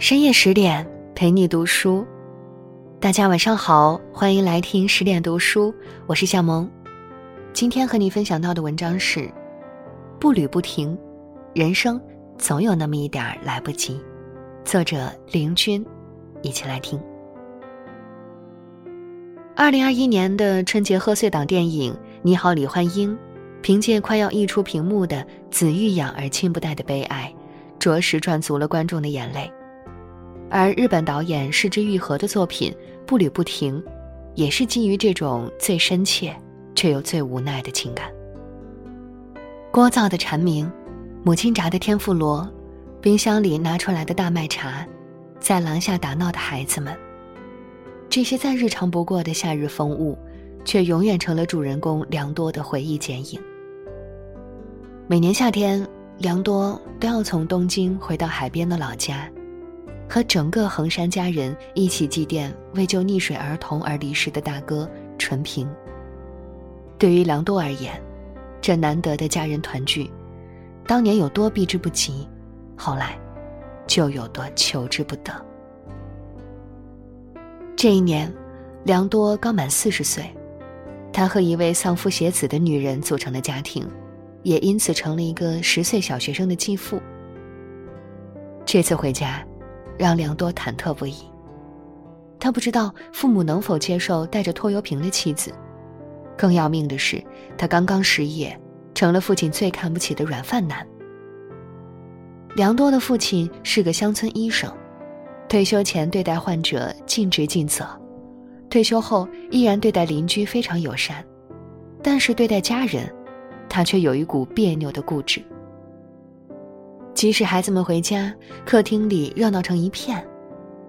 深夜十点陪你读书，大家晚上好，欢迎来听十点读书，我是夏萌。今天和你分享到的文章是《步履不停，人生总有那么一点来不及》，作者林君，一起来听。二零二一年的春节贺岁档电影《你好，李焕英》，凭借快要溢出屏幕的“子欲养而亲不待”的悲哀。着实赚足了观众的眼泪，而日本导演市之愈合的作品《步履不停》，也是基于这种最深切却又最无奈的情感。聒噪的蝉鸣，母亲炸的天妇罗，冰箱里拿出来的大麦茶，在廊下打闹的孩子们，这些再日常不过的夏日风物，却永远成了主人公良多的回忆剪影。每年夏天。良多都要从东京回到海边的老家，和整个横山家人一起祭奠为救溺水儿童而离世的大哥纯平。对于良多而言，这难得的家人团聚，当年有多避之不及，后来就有多求之不得。这一年，良多刚满四十岁，他和一位丧夫携子的女人组成了家庭。也因此成了一个十岁小学生的继父。这次回家，让良多忐忑不已。他不知道父母能否接受带着拖油瓶的妻子，更要命的是，他刚刚失业，成了父亲最看不起的软饭男。良多的父亲是个乡村医生，退休前对待患者尽职尽责，退休后依然对待邻居非常友善，但是对待家人。他却有一股别扭的固执。即使孩子们回家，客厅里热闹成一片，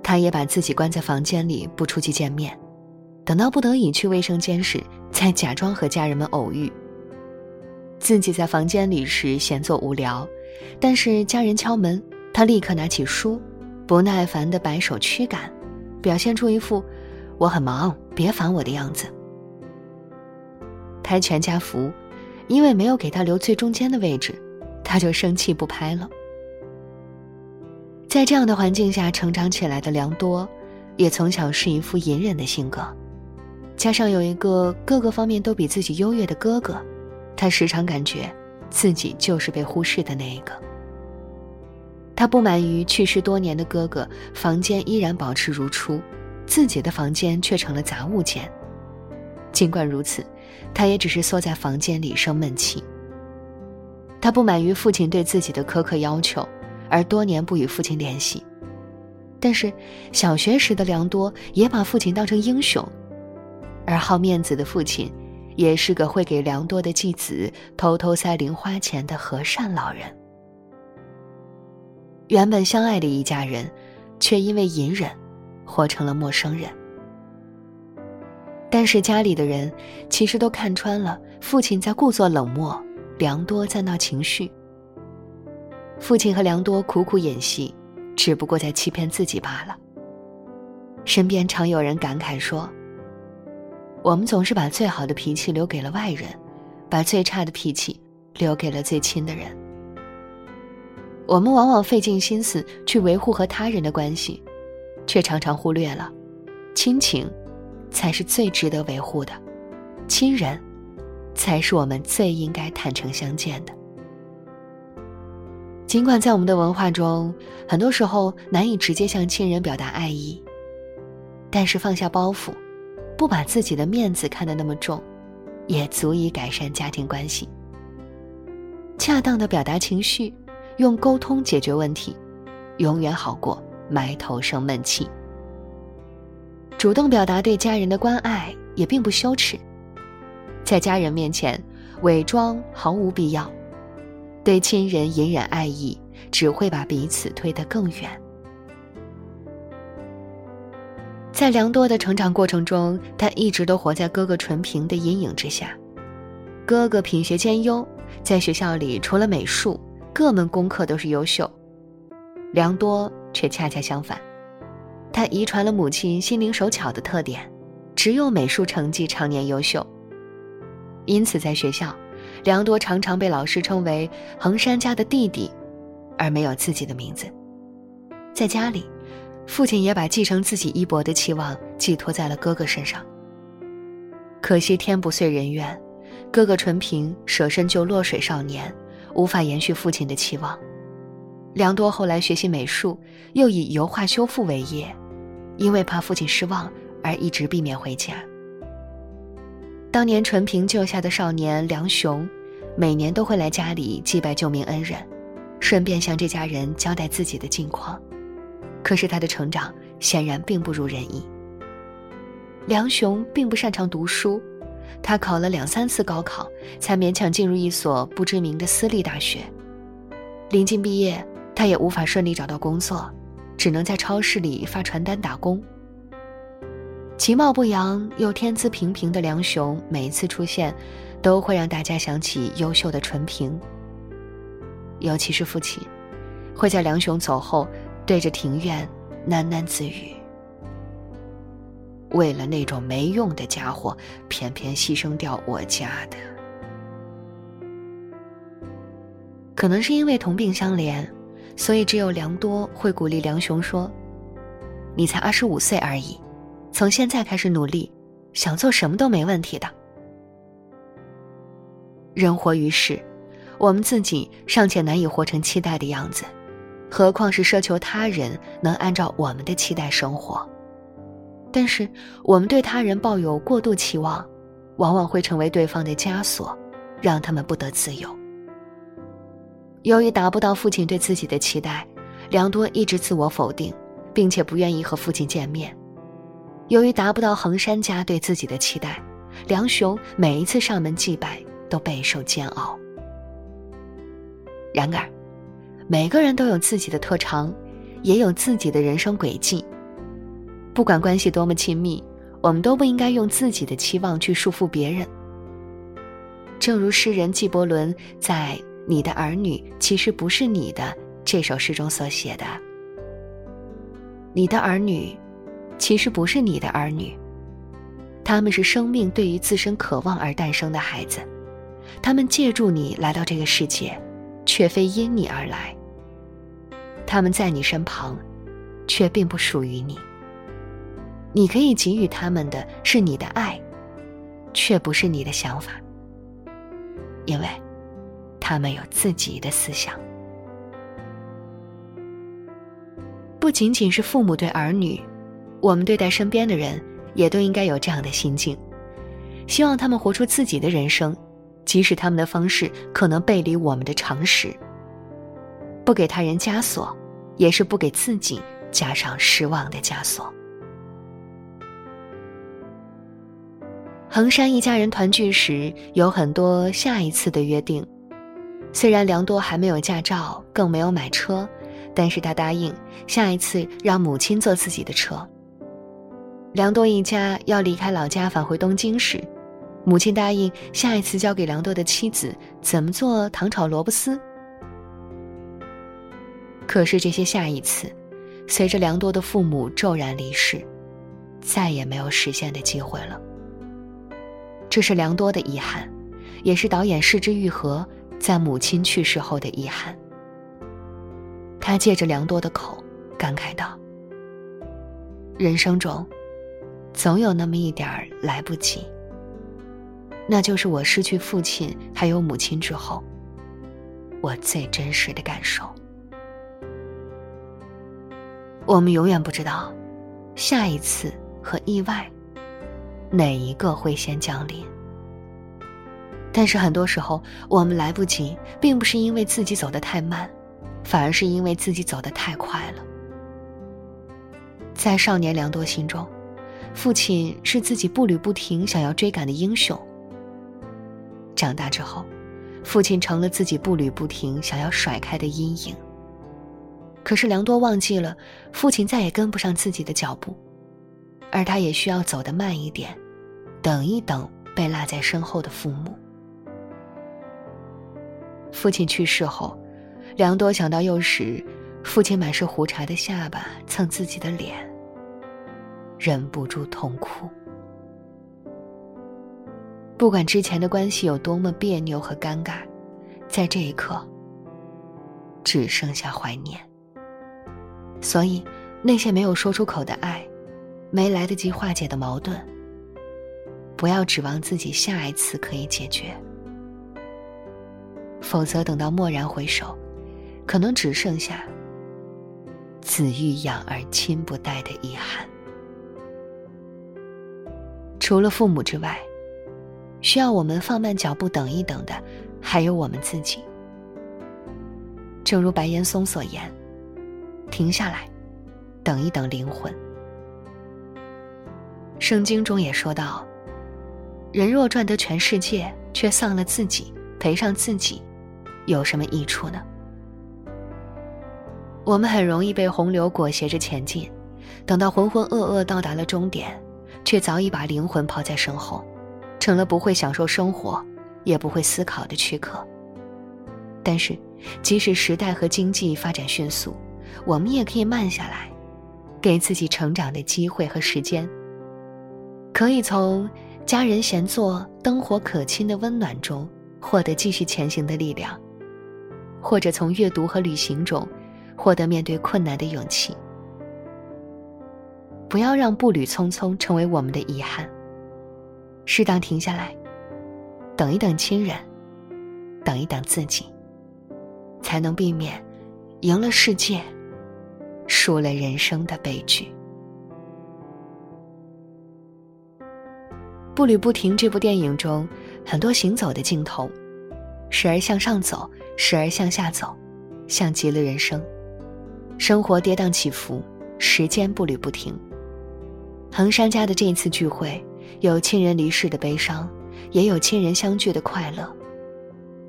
他也把自己关在房间里，不出去见面。等到不得已去卫生间时，再假装和家人们偶遇。自己在房间里时闲坐无聊，但是家人敲门，他立刻拿起书，不耐烦地摆手驱赶，表现出一副“我很忙，别烦我”的样子。拍全家福。因为没有给他留最中间的位置，他就生气不拍了。在这样的环境下成长起来的良多，也从小是一副隐忍的性格，加上有一个各个方面都比自己优越的哥哥，他时常感觉自己就是被忽视的那一个。他不满于去世多年的哥哥房间依然保持如初，自己的房间却成了杂物间。尽管如此。他也只是缩在房间里生闷气。他不满于父亲对自己的苛刻要求，而多年不与父亲联系。但是小学时的良多也把父亲当成英雄，而好面子的父亲，也是个会给良多的继子偷偷塞零花钱的和善老人。原本相爱的一家人，却因为隐忍，活成了陌生人。但是家里的人其实都看穿了，父亲在故作冷漠，良多在闹情绪。父亲和良多苦苦演戏，只不过在欺骗自己罢了。身边常有人感慨说：“我们总是把最好的脾气留给了外人，把最差的脾气留给了最亲的人。我们往往费尽心思去维护和他人的关系，却常常忽略了亲情。”才是最值得维护的，亲人，才是我们最应该坦诚相见的。尽管在我们的文化中，很多时候难以直接向亲人表达爱意，但是放下包袱，不把自己的面子看得那么重，也足以改善家庭关系。恰当的表达情绪，用沟通解决问题，永远好过埋头生闷气。主动表达对家人的关爱也并不羞耻，在家人面前伪装毫无必要，对亲人隐忍爱意只会把彼此推得更远。在良多的成长过程中，他一直都活在哥哥纯平的阴影之下。哥哥品学兼优，在学校里除了美术，各门功课都是优秀，良多却恰恰相反。他遗传了母亲心灵手巧的特点，只有美术成绩常年优秀。因此，在学校，良多常常被老师称为“横山家的弟弟”，而没有自己的名字。在家里，父亲也把继承自己衣钵的期望寄托在了哥哥身上。可惜天不遂人愿，哥哥纯平舍身救落水少年，无法延续父亲的期望。良多后来学习美术，又以油画修复为业，因为怕父亲失望，而一直避免回家。当年纯平救下的少年梁雄，每年都会来家里祭拜救命恩人，顺便向这家人交代自己的近况。可是他的成长显然并不如人意。梁雄并不擅长读书，他考了两三次高考，才勉强进入一所不知名的私立大学。临近毕业。他也无法顺利找到工作，只能在超市里发传单打工。其貌不扬又天资平平的梁雄，每一次出现，都会让大家想起优秀的纯平。尤其是父亲，会在梁雄走后，对着庭院喃喃自语：“为了那种没用的家伙，偏偏牺牲掉我家的。”可能是因为同病相怜。所以，只有梁多会鼓励梁雄说：“你才二十五岁而已，从现在开始努力，想做什么都没问题的。”人活于世，我们自己尚且难以活成期待的样子，何况是奢求他人能按照我们的期待生活？但是，我们对他人抱有过度期望，往往会成为对方的枷锁，让他们不得自由。由于达不到父亲对自己的期待，良多一直自我否定，并且不愿意和父亲见面。由于达不到衡山家对自己的期待，梁雄每一次上门祭拜都备受煎熬。然而，每个人都有自己的特长，也有自己的人生轨迹。不管关系多么亲密，我们都不应该用自己的期望去束缚别人。正如诗人纪伯伦在。你的儿女其实不是你的。这首诗中所写的，你的儿女，其实不是你的儿女。他们是生命对于自身渴望而诞生的孩子，他们借助你来到这个世界，却非因你而来。他们在你身旁，却并不属于你。你可以给予他们的是你的爱，却不是你的想法，因为。他们有自己的思想，不仅仅是父母对儿女，我们对待身边的人也都应该有这样的心境，希望他们活出自己的人生，即使他们的方式可能背离我们的常识。不给他人枷锁，也是不给自己加上失望的枷锁。衡山一家人团聚时，有很多下一次的约定。虽然良多还没有驾照，更没有买车，但是他答应下一次让母亲坐自己的车。良多一家要离开老家返回东京时，母亲答应下一次教给良多的妻子怎么做糖炒萝卜丝。可是这些下一次，随着良多的父母骤然离世，再也没有实现的机会了。这是良多的遗憾，也是导演失之愈合。在母亲去世后的遗憾，他借着良多的口感慨道：“人生中，总有那么一点儿来不及。那就是我失去父亲还有母亲之后，我最真实的感受。我们永远不知道，下一次和意外，哪一个会先降临。”但是很多时候，我们来不及，并不是因为自己走得太慢，反而是因为自己走得太快了。在少年良多心中，父亲是自己步履不停想要追赶的英雄。长大之后，父亲成了自己步履不停想要甩开的阴影。可是良多忘记了，父亲再也跟不上自己的脚步，而他也需要走得慢一点，等一等被落在身后的父母。父亲去世后，良多想到幼时父亲满是胡茬的下巴蹭自己的脸，忍不住痛哭。不管之前的关系有多么别扭和尴尬，在这一刻，只剩下怀念。所以，那些没有说出口的爱，没来得及化解的矛盾，不要指望自己下一次可以解决，否则等到蓦然回首，可能只剩下“子欲养而亲不待”的遗憾。除了父母之外，需要我们放慢脚步等一等的，还有我们自己。正如白岩松所言：“停下来。”等一等，灵魂。圣经中也说到：“人若赚得全世界，却丧了自己，赔上自己，有什么益处呢？”我们很容易被洪流裹挟着前进，等到浑浑噩噩到达了终点，却早已把灵魂抛在身后，成了不会享受生活，也不会思考的躯壳。但是，即使时代和经济发展迅速，我们也可以慢下来。给自己成长的机会和时间，可以从家人闲坐、灯火可亲的温暖中获得继续前行的力量，或者从阅读和旅行中获得面对困难的勇气。不要让步履匆匆成为我们的遗憾，适当停下来，等一等亲人，等一等自己，才能避免赢了世界。输了人生的悲剧。步履不停这部电影中，很多行走的镜头，时而向上走，时而向下走，像极了人生。生活跌宕起伏，时间步履不停。衡山家的这次聚会，有亲人离世的悲伤，也有亲人相聚的快乐，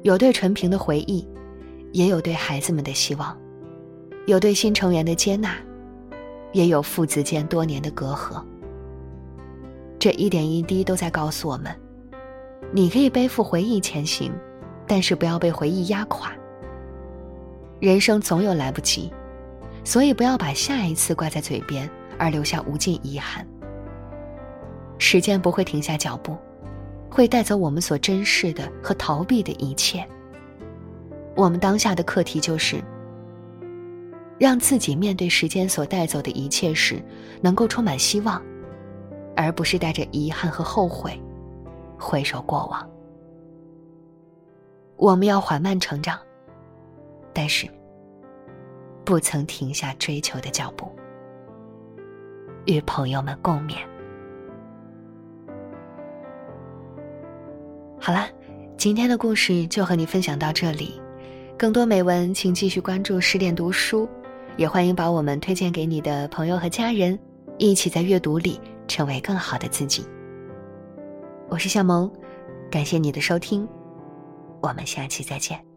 有对纯平的回忆，也有对孩子们的希望。有对新成员的接纳，也有父子间多年的隔阂。这一点一滴都在告诉我们：你可以背负回忆前行，但是不要被回忆压垮。人生总有来不及，所以不要把下一次挂在嘴边，而留下无尽遗憾。时间不会停下脚步，会带走我们所珍视的和逃避的一切。我们当下的课题就是。让自己面对时间所带走的一切时，能够充满希望，而不是带着遗憾和后悔，回首过往。我们要缓慢成长，但是不曾停下追求的脚步。与朋友们共勉。好了，今天的故事就和你分享到这里，更多美文请继续关注十点读书。也欢迎把我们推荐给你的朋友和家人，一起在阅读里成为更好的自己。我是向萌，感谢你的收听，我们下期再见。